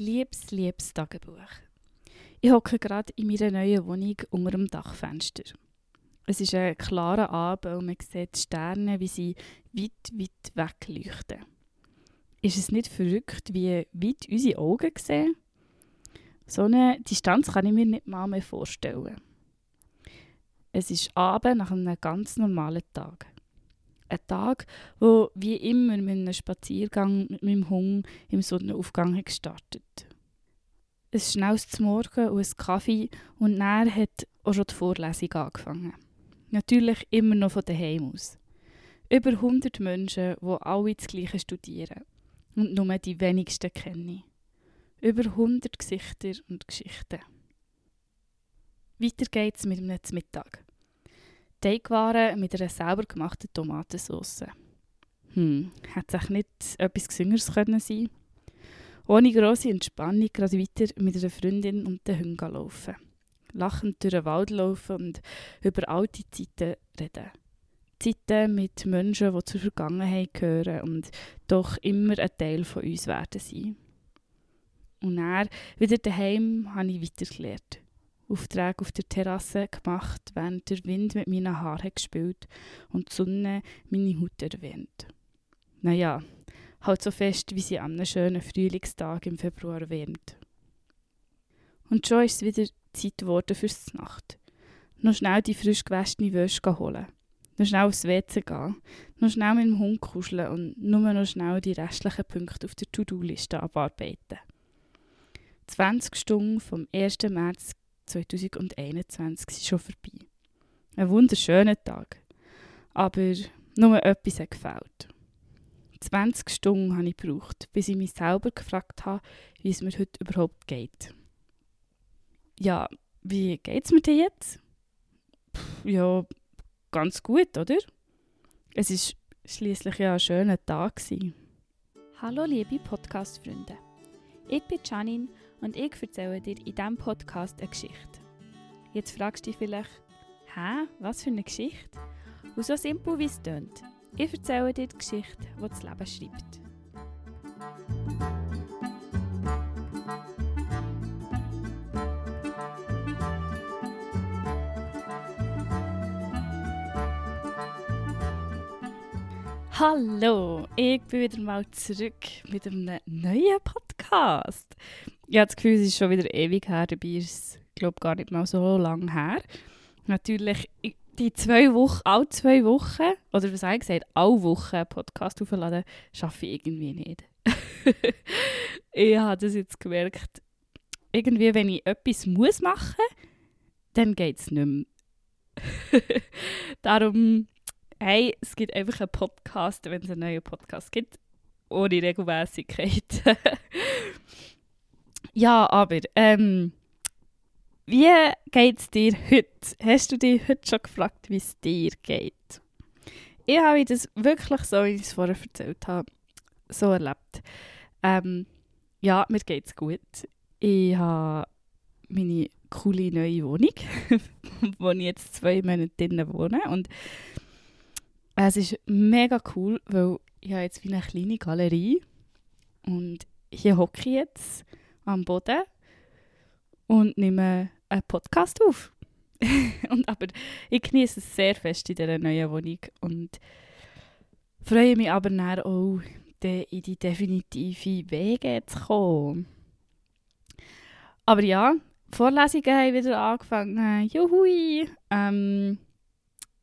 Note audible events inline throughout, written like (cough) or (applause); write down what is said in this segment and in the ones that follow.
Liebes, liebes Tagebuch. Ich hocke gerade in meiner neuen Wohnung unter dem Dachfenster. Es ist ein klarer Abend und man sieht die Sterne, wie sie weit, weit weg leuchten. Ist es nicht verrückt, wie weit unsere Augen sehen? So eine Distanz kann ich mir nicht mal mehr vorstellen. Es ist Abend nach einem ganz normalen Tag. Ein Tag, wo wie immer mit einem Spaziergang mit meinem Hund im Sonnenaufgang gestartet. Ein schnelles Morgen und ein Kaffee und dann hat auch schon die Vorlesung angefangen. Natürlich immer noch von daheim aus. Über 100 Menschen, die alle das Gleiche studieren und nur die wenigsten kenne. Über 100 Gesichter und Geschichten. Weiter geht's mit einem Mittag. Teigwaren mit einer selber gemachten Tomatensauce. Hm, hätte es nicht etwas Gesüngeres können sein Ohne grosse Entspannung gerade weiter mit einer Freundin und den Hunden laufen. Lachend durch den Wald laufen und über alte Zeiten reden. Zeiten mit Menschen, die zur Vergangenheit gehören und doch immer ein Teil von uns werden sein. Und dann, wieder daheim, habe ich weitergelernt. Aufträge auf der Terrasse gemacht, während der Wind mit meinen Haaren gespielt und die Sonne meine Haut erwärmt. Naja, halt so fest, wie sie an einem schönen Frühlingstag im Februar wärmt. Und schon ist es wieder Zeit geworden fürs Nacht. Noch schnell die frisch gewaschene Wäsche holen. Noch schnell aufs WC gehen. Noch schnell mit dem Hund kuscheln und nur noch schnell die restlichen Punkte auf der To-Do-Liste abarbeiten. 20 Stunden vom 1. März 2021 sind schon vorbei. Ein wunderschöner Tag. Aber nur etwas hat gefällt. 20 Stunden habe ich gebraucht, bis ich mich selber gefragt habe, wie es mir heute überhaupt geht. Ja, wie geht es mir denn jetzt? Pff, ja, ganz gut, oder? Es ist schließlich ja ein schöner Tag. Gewesen. Hallo liebe Podcast-Freunde. Ich bin Janine und ich erzähle dir in diesem Podcast eine Geschichte. Jetzt fragst du dich vielleicht, hä, was für eine Geschichte? Und so simpel wie es tönt. Ich erzähle dir die Geschichte, die das Leben schreibt. Hallo, ich bin wieder mal zurück mit einem neuen Podcast. Ich habe das Gefühl, es ist schon wieder ewig her, dabei ist es, glaube gar nicht mal so lange her. Natürlich, die zwei Wochen, alle zwei Wochen, oder was ich gesagt, alle Wochen einen Podcast aufladen, schaffe ich irgendwie nicht. (laughs) ich habe das jetzt gemerkt, irgendwie, wenn ich etwas muss machen dann geht es nicht mehr. (laughs) Darum, hey, es gibt einfach einen Podcast, wenn es einen neuen Podcast gibt, ohne Regelmäßigkeit. (laughs) ja, aber, ähm, wie geht es dir heute? Hast du dich heute schon gefragt, wie es dir geht? Ich habe das wirklich so, wie ich es vorher erzählt habe, so erlebt. Ähm, ja, mir geht es gut. Ich habe meine coole neue Wohnung, (laughs) wo ich jetzt zwei Monate drinnen wohne. Und es ist mega cool, weil ich habe jetzt wie eine kleine Galerie und hier hocke ich jetzt am Boden und nehme einen Podcast auf. (laughs) und aber ich genieße es sehr fest in dieser neuen Wohnung und freue mich aber dann auch, in die definitive Wege zu kommen. Aber ja, Vorlesungen haben wieder angefangen. Juhui! Ähm,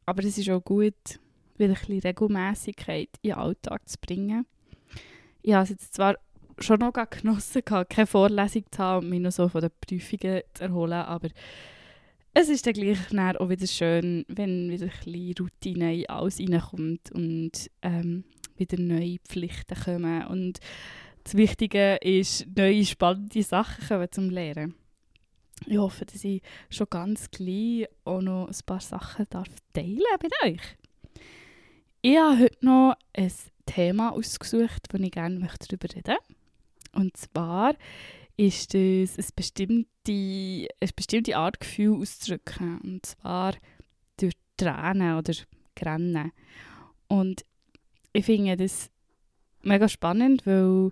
aber es ist auch gut, wieder ein bisschen Regelmäßigkeit in den Alltag zu bringen. Ich habe es jetzt zwar schon noch genossen, keine Vorlesung zu haben und mich noch so von den Prüfungen zu erholen, aber es ist dann gleich auch wieder schön, wenn wieder ein bisschen Routine in alles reinkommt und ähm, wieder neue Pflichten kommen. Und das Wichtige ist, neue spannende Sachen kommen zum Lernen. Ich hoffe, dass ich schon ganz gleich auch noch ein paar Sachen darf teilen mit euch. Ich habe heute noch ein Thema ausgesucht, das ich gerne darüber reden möchte. Und zwar ist es eine bestimmte, eine bestimmte Art Gefühl auszudrücken. Und zwar durch Tränen oder Grennen. Und ich finde das mega spannend, weil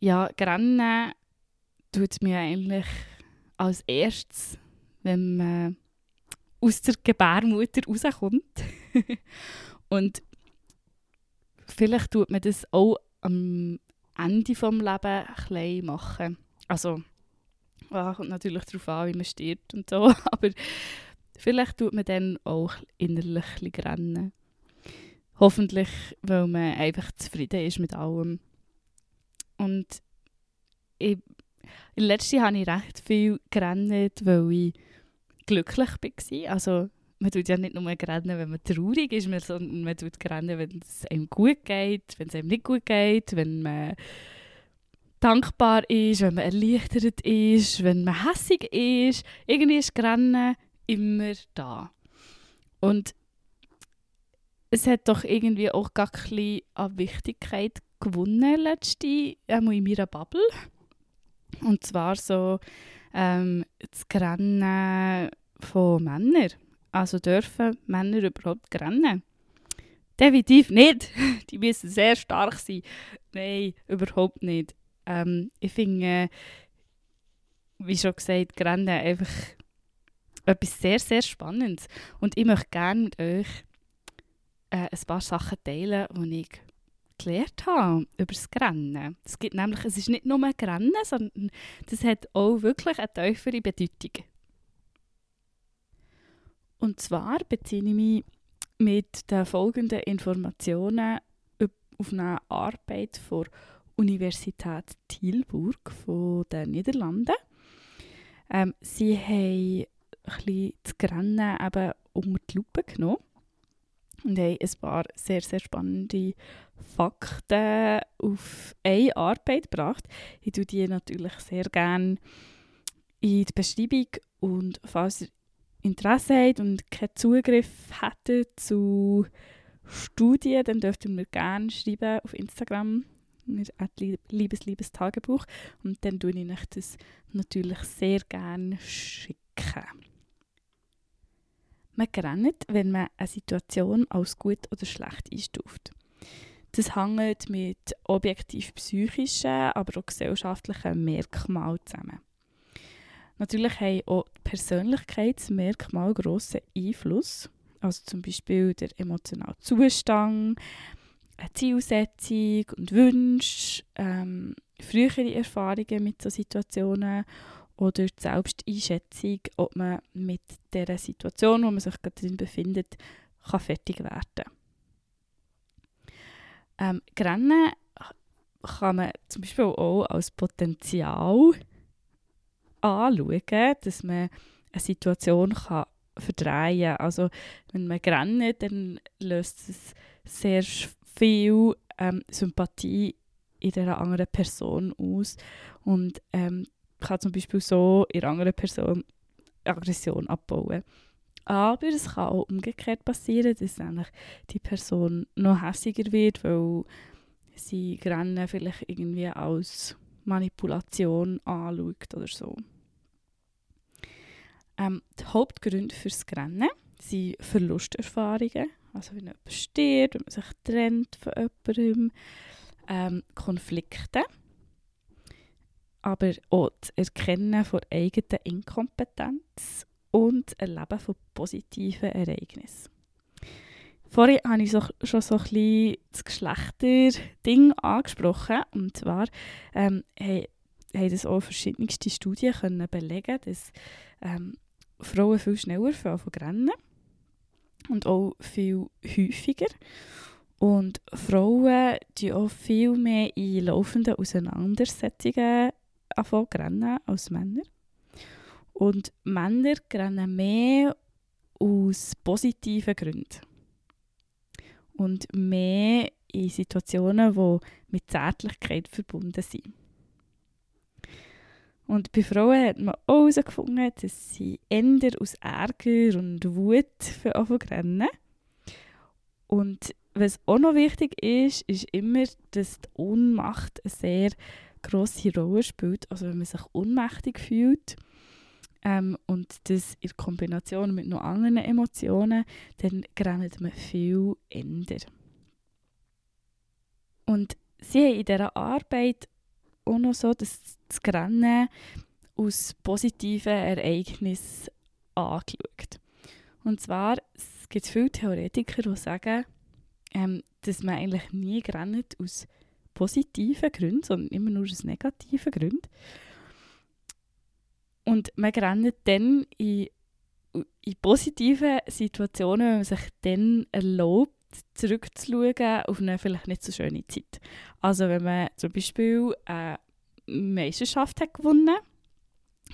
ja, Grennen tut mir eigentlich als erstes, wenn man aus der Gebärmutter rauskommt. (laughs) und vielleicht tut man das auch am Ende des Lebens klein machen. Also, ja, kommt natürlich darauf an, wie man stirbt und so, (laughs) aber vielleicht tut man dann auch innerlich rennen. Hoffentlich, weil man einfach zufrieden ist mit allem. Und ich, in letzter habe ich recht viel gerannt, weil ich glücklich war. Also man tut ja nicht nur rennen, wenn man traurig ist, sondern man tut rennen, wenn es einem gut geht, wenn es einem nicht gut geht, wenn man dankbar ist, wenn man erleichtert ist, wenn man hässig ist. Irgendwie ist Rennen immer da. Und es hat doch irgendwie auch gar ein an Wichtigkeit gewonnen, letzte, in meiner Bubble. Und zwar so ähm, das Rennen von Männern. Also dürfen Männer überhaupt rennen? Definitiv nicht. (laughs) Die müssen sehr stark sein. Nein, überhaupt nicht. Ähm, ich finde, wie schon gesagt, Rennen einfach etwas sehr, sehr Spannendes. Und ich möchte gerne mit euch äh, ein paar Sachen teilen, die ich gelernt habe über das Rennen. Es gibt nämlich, es ist nicht nur ein Rennen, sondern das hat auch wirklich eine tiefere Bedeutung. Und zwar beziehe ich mich mit den folgenden Informationen auf eine Arbeit der Universität Tilburg von den Niederlanden. Ähm, sie haben ein das Rennen eben unter die Lupe genommen und haben ein paar sehr, sehr spannende Fakten auf eine Arbeit gebracht. Ich tue die natürlich sehr gerne in die Beschreibung und falls ihr Interesse habt und keinen Zugriff hättet zu Studien, dann dürft ihr mir gerne schreiben auf Instagram liebes, liebes Tagebuch und dann tue ich euch das natürlich sehr gerne schicken. Man rennt, wenn man eine Situation als gut oder schlecht einstuft. Das hängt mit objektiv psychischen, aber auch gesellschaftlichen Merkmalen zusammen. Natürlich haben auch Persönlichkeitsmerkmale grossen Einfluss. Also zum Beispiel der emotionale Zustand, eine Zielsetzung und Wünsche, ähm, frühere Erfahrungen mit solchen Situationen oder die Selbsteinschätzung, ob man mit der Situation, wo man sich gerade drin befindet, kann fertig werden ähm, Rennen kann man zum Beispiel auch als Potenzial anschauen, dass man eine Situation kann verdrehen kann. Also wenn man rennt, dann löst es sehr viel ähm, Sympathie in der anderen Person aus und ähm, kann zum Beispiel so in der anderen Person Aggression abbauen. Aber es kann auch umgekehrt passieren, dass nämlich die Person noch hässiger wird, weil sie Rennen vielleicht irgendwie als Manipulation anschaut oder so. Ähm, die Hauptgründe fürs Rennen sind Verlusterfahrungen, also wenn jemand stirbt, wenn man sich trennt von jemandem, ähm, Konflikte, aber auch das Erkennen von eigener Inkompetenz und Erleben von positiven Ereignissen. Vorhin habe ich so, schon so ein bisschen das Geschlechterding angesprochen. Und zwar ähm, haben, das auch verschiedenste Studien können belegen dass ähm, Frauen viel schneller von rennen und auch viel häufiger. Und Frauen die auch viel mehr in laufenden Auseinandersetzungen rennen als Männer. Und Männer rennen mehr aus positiven Gründen. Und mehr in Situationen, die mit Zärtlichkeit verbunden sind. Und bei Frauen hat man auch herausgefunden, dass sie eher aus Ärger und Wut für rennen. Und was auch noch wichtig ist, ist immer, dass die Ohnmacht eine sehr grosse Rolle spielt. Also wenn man sich ohnmächtig fühlt, ähm, und das in Kombination mit noch anderen Emotionen, dann rennt man viel ändern. Und sie haben in dieser Arbeit auch noch so, dass das Rennen aus positiven Ereignissen angeschaut. Und zwar es gibt viele Theoretiker, die sagen, ähm, dass man eigentlich nie rennt aus positiven Gründen, sondern immer nur aus negativen Gründen. Und man rennt dann in, in positiven Situationen, wenn man sich dann erlaubt, zurückzuschauen auf eine vielleicht nicht so schöne Zeit. Also wenn man zum Beispiel eine Meisterschaft hat gewonnen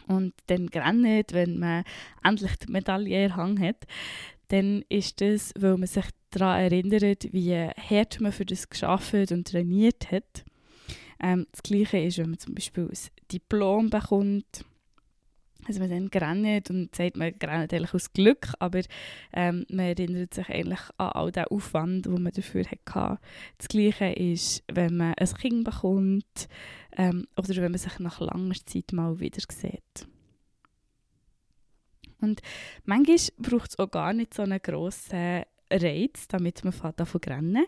und dann rennt, wenn man endlich die Medaille in hat, dann ist das, weil man sich daran erinnert, wie hart man für das geschafft und trainiert hat. Ähm, das Gleiche ist, wenn man zum Beispiel ein Diplom bekommt, also man dann rennt und sagt, man rennt eigentlich aus Glück, aber ähm, man erinnert sich eigentlich an all den Aufwand, den man dafür hatte. Das Gleiche ist, wenn man ein Kind bekommt ähm, oder wenn man sich nach langer Zeit mal wieder sieht. Und manchmal braucht es auch gar nicht so einen grossen Reiz, damit man davon rennen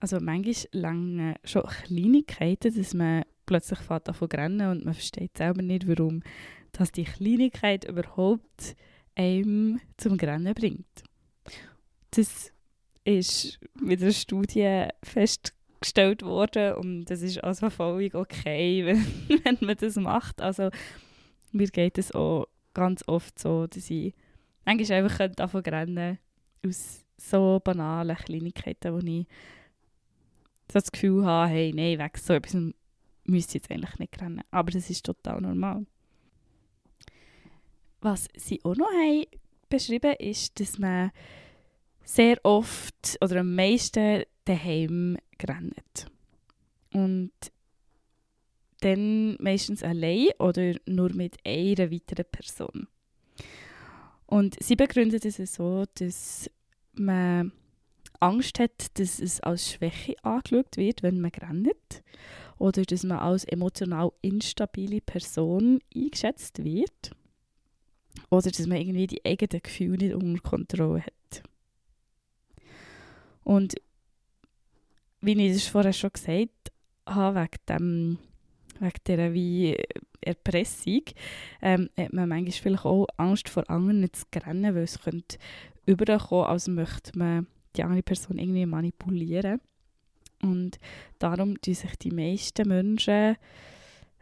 Also manchmal lange schon Kleinigkeiten, dass man plötzlich davon rennen und man versteht selber nicht, warum dass die Kleinigkeit überhaupt einem zum Rennen bringt. Das ist mit einer Studie festgestellt worden und das ist also völlig okay, (laughs) wenn, wenn man das macht. Also mir geht es auch ganz oft so, dass ich manchmal einfach davon rennen aus so banalen Kleinigkeiten, wo ich so das Gefühl habe, hey, nein, weg so etwas müsste ich jetzt eigentlich nicht rennen. Aber das ist total normal. Was sie auch noch haben beschrieben ist, dass man sehr oft oder am meisten daheim rennt. Und dann meistens allein oder nur mit einer weiteren Person. Und sie begründet es so, dass man Angst hat, dass es als Schwäche angeschaut wird, wenn man rennt. Oder dass man als emotional instabile Person eingeschätzt wird. Oder dass man irgendwie die eigenen Gefühle nicht unter Kontrolle hat. Und wie ich es vorher schon gesagt habe, wegen, dem, wegen dieser wie Erpressung, ähm, hat man manchmal vielleicht auch Angst vor anderen zu rennen, weil es könnte überkommen, als möchte man die andere Person irgendwie manipulieren. Und darum tun sich die meisten Menschen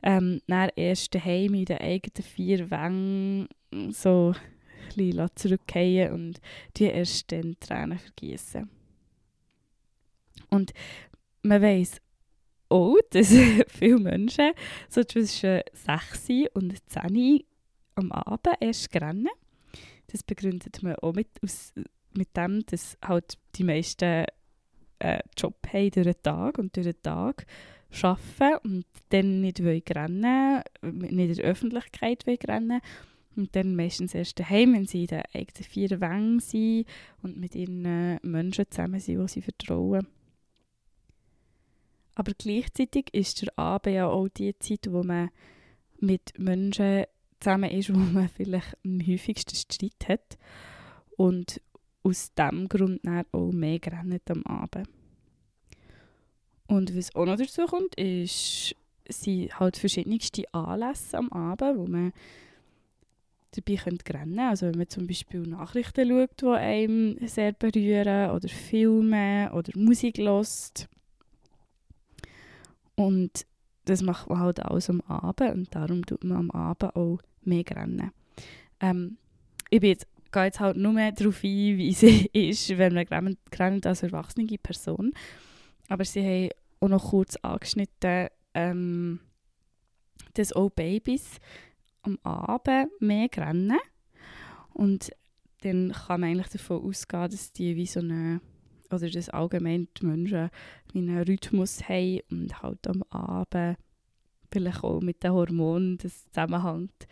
ähm, erst daheim in den eigenen vier Wängen so ein bisschen zurückgehen und die erst dann Tränen vergießen. Und man weiß auch, (laughs) dass viele Menschen so zwischen 6 und 10 am Abend erst rennen. Das begründet man auch mit, aus, mit dem, dass halt die meisten äh, Job haben durch den Tag und durch den Tag arbeiten und dann nicht rennen nicht in der Öffentlichkeit rennen und dann meistens erst daheim, wenn sie in den eigenen vier Wängen sind und mit ihren Menschen zusammen sind, die sie vertrauen. Aber gleichzeitig ist der Abend ja auch die Zeit, wo man mit Menschen zusammen ist, (laughs) wo man vielleicht am häufigsten Streit hat und aus diesem Grund auch mehr rennt am Abend. Und was auch noch dazu kommt, ist, sind halt verschiedenste Anlässe am Abend, wo man dabei rennen könnte. Also wenn man zum Beispiel Nachrichten schaut, die einem sehr berühren, oder Filme oder Musik hört. Und das macht man halt alles am Abend und darum tut man am Abend auch mehr rennen. Ähm, ich bin jetzt, gehe jetzt halt nur mehr darauf ein, wie sie (laughs) ist, wenn man rennt als erwachsene Person. Aber sie haben auch noch kurz angeschnitten, ähm, dass auch Babys am Abend mehr rennen. Und dann kann man eigentlich davon ausgehen, dass die wie so eine, oder dass allgemein die Menschen einen Rhythmus haben und halt am Abend vielleicht auch mit den Hormonen das zusammenhängt,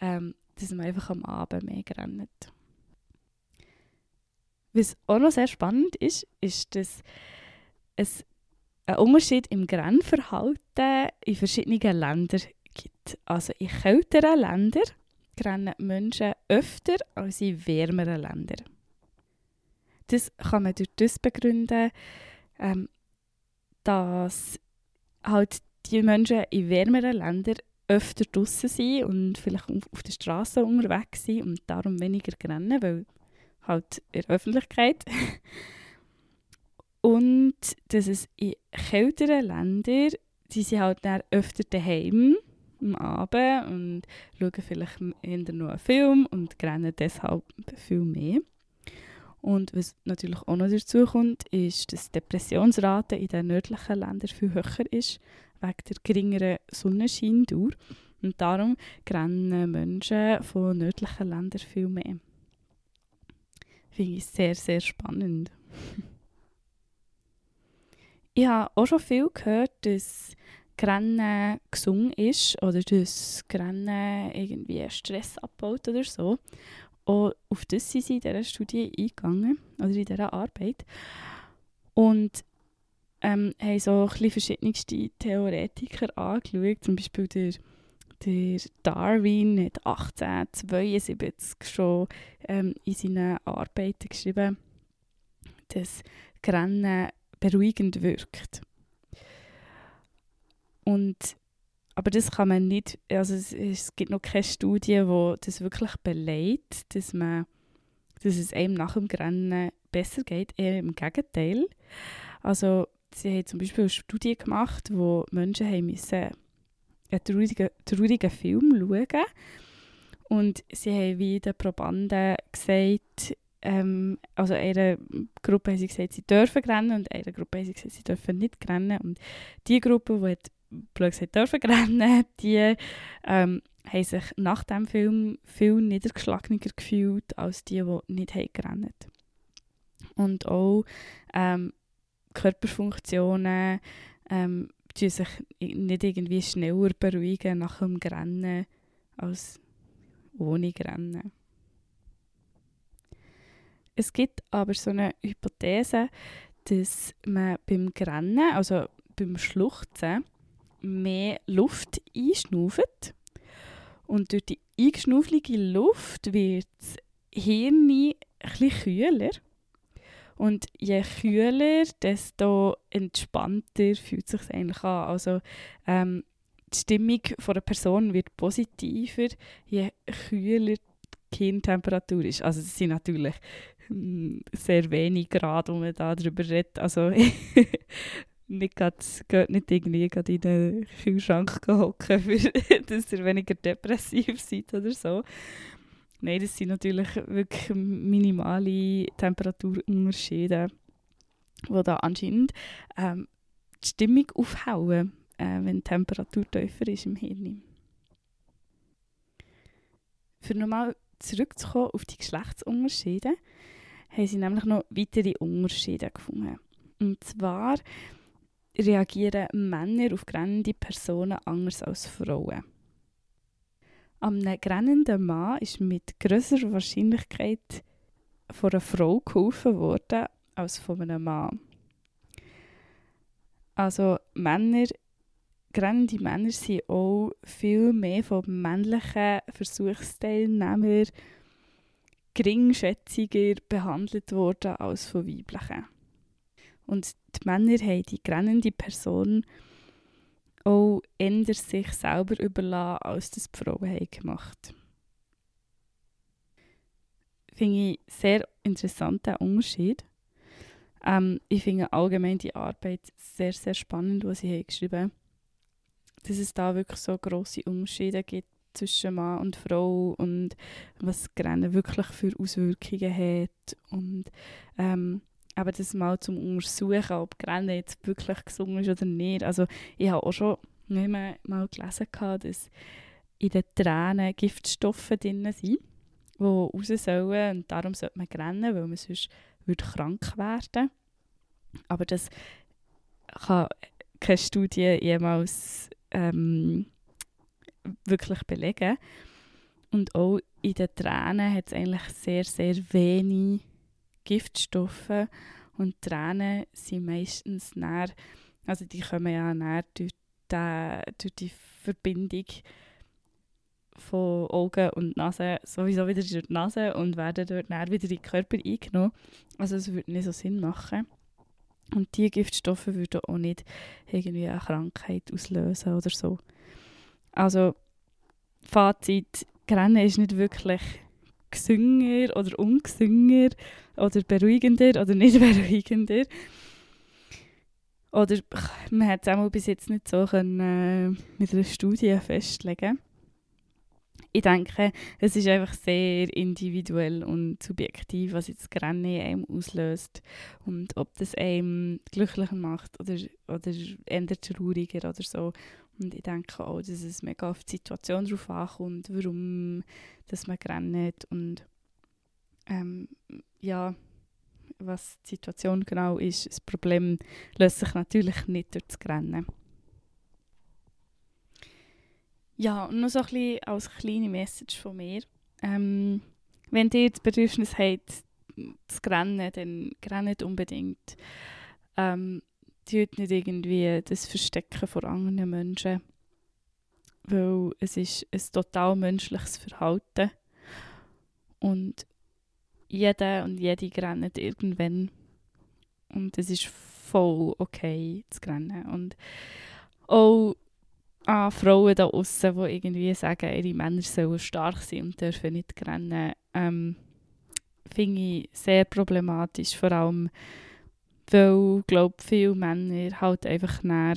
ähm, dass man einfach am Abend mehr rennt. Was auch noch sehr spannend ist, ist, dass es einen Unterschied im Grennverhalten in verschiedenen Ländern gibt. Also in kälteren Ländern rennen Menschen öfter als in wärmeren Ländern. Das kann man durch das begründen, ähm, dass halt die Menschen in wärmeren Ländern öfter draußen sind und vielleicht auf der Straße unterwegs sind und darum weniger rennen, weil halt in der Öffentlichkeit. (laughs) und dass es in kälteren Ländern, die sind halt dann öfter daheim am Abend und schauen vielleicht eher noch einen Film und rennen deshalb viel mehr. Und was natürlich auch noch dazu kommt, ist, dass die Depressionsrate in den nördlichen Ländern viel höher ist, wegen der geringeren Sonnenscheindauer. Und darum rennen Menschen von nördlichen Ländern viel mehr. Finde ich sehr, sehr spannend. (laughs) ich habe auch schon viel gehört, dass Rennen gesungen ist oder dass Rennen irgendwie Stress abbaut oder so. Auch auf das sind sie in dieser Studie eingegangen, oder in dieser Arbeit. Und ähm, haben so ein verschiedenste Theoretiker angeschaut. Zum Beispiel der, der Darwin hat 1872 schon ähm, in seinen Arbeiten geschrieben, dass Rennen beruhigend wirkt. Und, aber das kann man nicht, also es, es gibt noch keine Studie, die das wirklich beleidigt, dass, man, dass es einem nach dem Rennen besser geht, eher im Gegenteil. Also sie haben zum Beispiel eine Studie gemacht, wo Menschen haben müssen einen traurigen, traurigen Film schauen und sie haben wie den Probanden gesagt, ähm, also einer Gruppe haben sie gesagt, sie dürfen rennen und einer Gruppe haben sie gesagt, sie dürfen nicht rennen und die Gruppe, die hat blöd dürfen rennen, (laughs) die ähm, haben sich nach dem Film viel niedergeschlagener gefühlt als die, die nicht haben gerannt Und auch ähm, Körperfunktionen ähm, die sich nicht irgendwie schneller beruhigen nach dem Rennen als ohne Rennen. Es gibt aber so eine Hypothese, dass man beim Rennen, also beim Schluchzen, mehr Luft einschnauft. Und durch die eingeschnaufelte Luft wird das Hirn etwas kühler. Und je kühler, desto entspannter fühlt es sich eigentlich an. Also ähm, die Stimmung von einer Person wird positiver, je kühler die Hirntemperatur ist. Also das sind natürlich hm, sehr wenig Grad, wo man da darüber redet. Also (laughs) nicht, grad, nicht irgendwie grad in den Kühlschrank hocken, (laughs) dass ihr weniger depressiv seid oder so. Nein, das sind natürlich wirklich minimale Temperaturunterschiede, die da anscheinend ähm, die Stimmung aufhauen, äh, wenn die Temperatur tiefer ist im Hirn. Für nochmal zurückzukommen auf die Geschlechtsunterschiede, haben sie nämlich noch weitere Unterschiede gefunden. Und zwar reagieren Männer auf grennende Personen anders als Frauen. Am grennenden Mann ist mit größerer Wahrscheinlichkeit von einer Frau geholfen worden als von einem Mann. Also Männer, grennende Männer sind auch viel mehr von männlichen Versuchsteilnehmern geringschätziger behandelt worden als von weiblichen. Und die Männer haben die grennende Person auch eher sich selber überlassen, als das die Frauen haben gemacht Finde ich sehr interessanten Unterschied. Ähm, ich finde allgemein die Arbeit sehr, sehr spannend, was sie geschrieben haben. Dass es da wirklich so grosse Unterschiede gibt zwischen Mann und Frau und was Grennen wirklich für Auswirkungen hat und ähm, aber das mal zum Untersuchen, ob Grenne jetzt wirklich gesungen ist oder nicht. Also ich habe auch schon mal gelesen, dass in den Tränen Giftstoffe drin sind, die raus sollen und darum sollte man rennen, weil man sonst würde krank werden Aber das kann keine Studie jemals ähm, wirklich belegen. Und auch in den Tränen hat es eigentlich sehr, sehr wenig Giftstoffe und Tränen sind meistens näher, also die kommen ja näher durch, die, durch die Verbindung von Augen und Nase sowieso wieder durch die Nase und werden dort näher wieder in den Körper eingenommen. Also es würde nicht so Sinn machen. Und diese Giftstoffe würden auch nicht irgendwie eine Krankheit auslösen oder so. Also, Fazit, Rennen ist nicht wirklich gesünger oder ungesünger oder beruhigender oder nicht (laughs) beruhigender. Oder man hat es bis jetzt nicht so können, äh, mit einer Studie festlegen ich denke, es ist einfach sehr individuell und subjektiv, was jetzt in einem auslöst und ob das einem glücklicher macht oder, oder eher trauriger oder so. Und ich denke auch, dass es mega auf die Situation drauf ankommt, warum dass man rennt und ähm, ja, was die Situation genau ist. Das Problem löst sich natürlich nicht durch das Rennen. Ja, und noch so ein bisschen als kleine Message von mir. Ähm, wenn ihr das Bedürfnis habt, zu rennen, dann rennt unbedingt. Ähm, tut nicht irgendwie das Verstecken vor anderen Menschen. Weil es ist ein total menschliches Verhalten. Und jeder und jede rennt irgendwann. Und es ist voll okay zu rennen. Und auch an Frauen da außen, die irgendwie sagen, ihre Männer sollen stark sein und dürfen nicht rennen, ähm, finde ich sehr problematisch. Vor allem, weil, glaube viele Männer halt einfach näher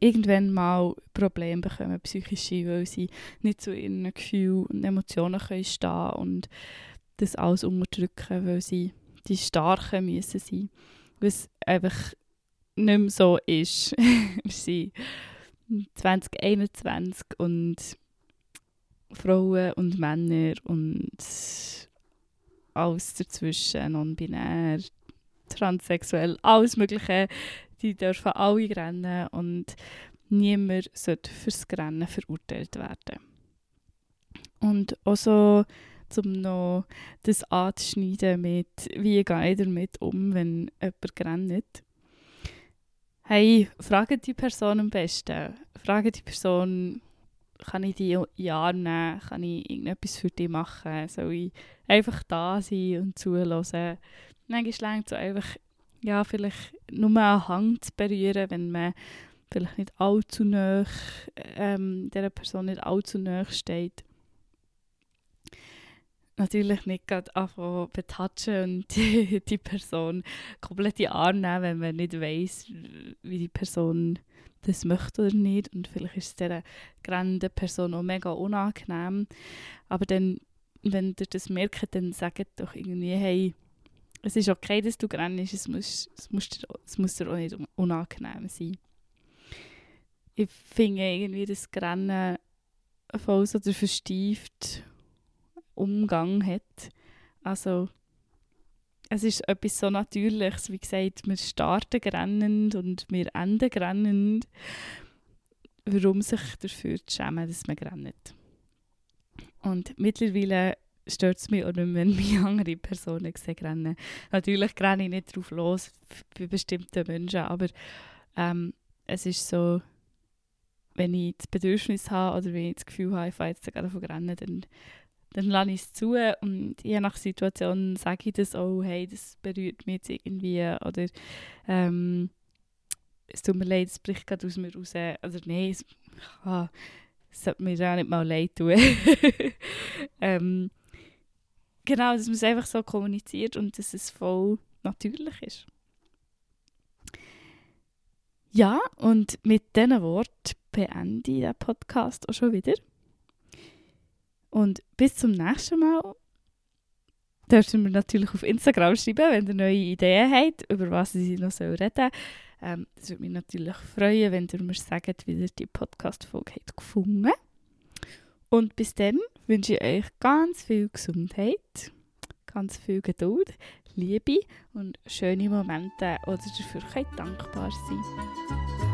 irgendwann mal Probleme bekommen, psychische, weil sie nicht zu ihren Gefühlen und Emotionen können stehen und das alles unterdrücken, weil sie die Starken müssen sein. Was einfach nicht mehr so ist. (laughs) Wir sind 2021 und Frauen und Männer und alles dazwischen, non-binär, transsexuell, alles Mögliche, die dürfen alle rennen und niemand sollte fürs Rennen verurteilt werden. Und auch so, um noch das anzuschneiden mit, wie gehe ich damit um, wenn jemand rennt Hey, frage die Person am besten. Frage die Person, kann ich die Ja nehmen? Kann ich irgendetwas für dich machen? Soll ich einfach da sein und zuhören? Manchmal längt es einfach, ja, vielleicht nur einen Hang zu berühren, wenn man vielleicht nicht allzu nah, ähm, dieser Person nicht allzu nahe steht natürlich nicht gerade anfangen betatschen und die, (laughs) die Person komplett in Arm nehmen, wenn man nicht weiß, wie die Person das möchte oder nicht. Und vielleicht ist es dieser grande Person auch mega unangenehm. Aber dann, wenn ihr das merkt, dann sagt doch irgendwie, hey, es ist okay, dass du grennst, es muss, es muss, dir, es muss dir auch nicht unangenehm sein. Ich finde irgendwie das Grennen voll so versteift Umgang hat. Also es ist etwas so Natürliches, wie gesagt, wir starten grennend und wir enden grennend. Warum sich dafür zu schämen, dass man rennt. Und mittlerweile stört es mich auch nicht wenn mich andere Personen sehen rennen. Natürlich renne ich nicht drauf los bei bestimmten Menschen, aber ähm, es ist so, wenn ich das Bedürfnis habe oder wenn ich das Gefühl habe, ich fahre jetzt gerade von rennen, dann dann lasse ich es zu und je nach Situation sage ich das auch, hey, das berührt mich jetzt irgendwie oder ähm, es tut mir leid, es bricht gerade aus mir raus. Also nein, es, ah, es sollte mir auch nicht mal leid tun. (laughs) ähm, genau, dass man es einfach so kommuniziert und dass es voll natürlich ist. Ja, und mit diesen Worten beende ich den Podcast auch schon wieder. Und bis zum nächsten Mal dürft ihr mir natürlich auf Instagram schreiben, wenn ihr neue Ideen habt, über was ich noch reden soll. Ähm, würde mich natürlich freuen, wenn ihr mir sagt, wie ihr die Podcast-Folge gefunden Und bis dann wünsche ich euch ganz viel Gesundheit, ganz viel Geduld, Liebe und schöne Momente, oder dafür könnt dankbar sein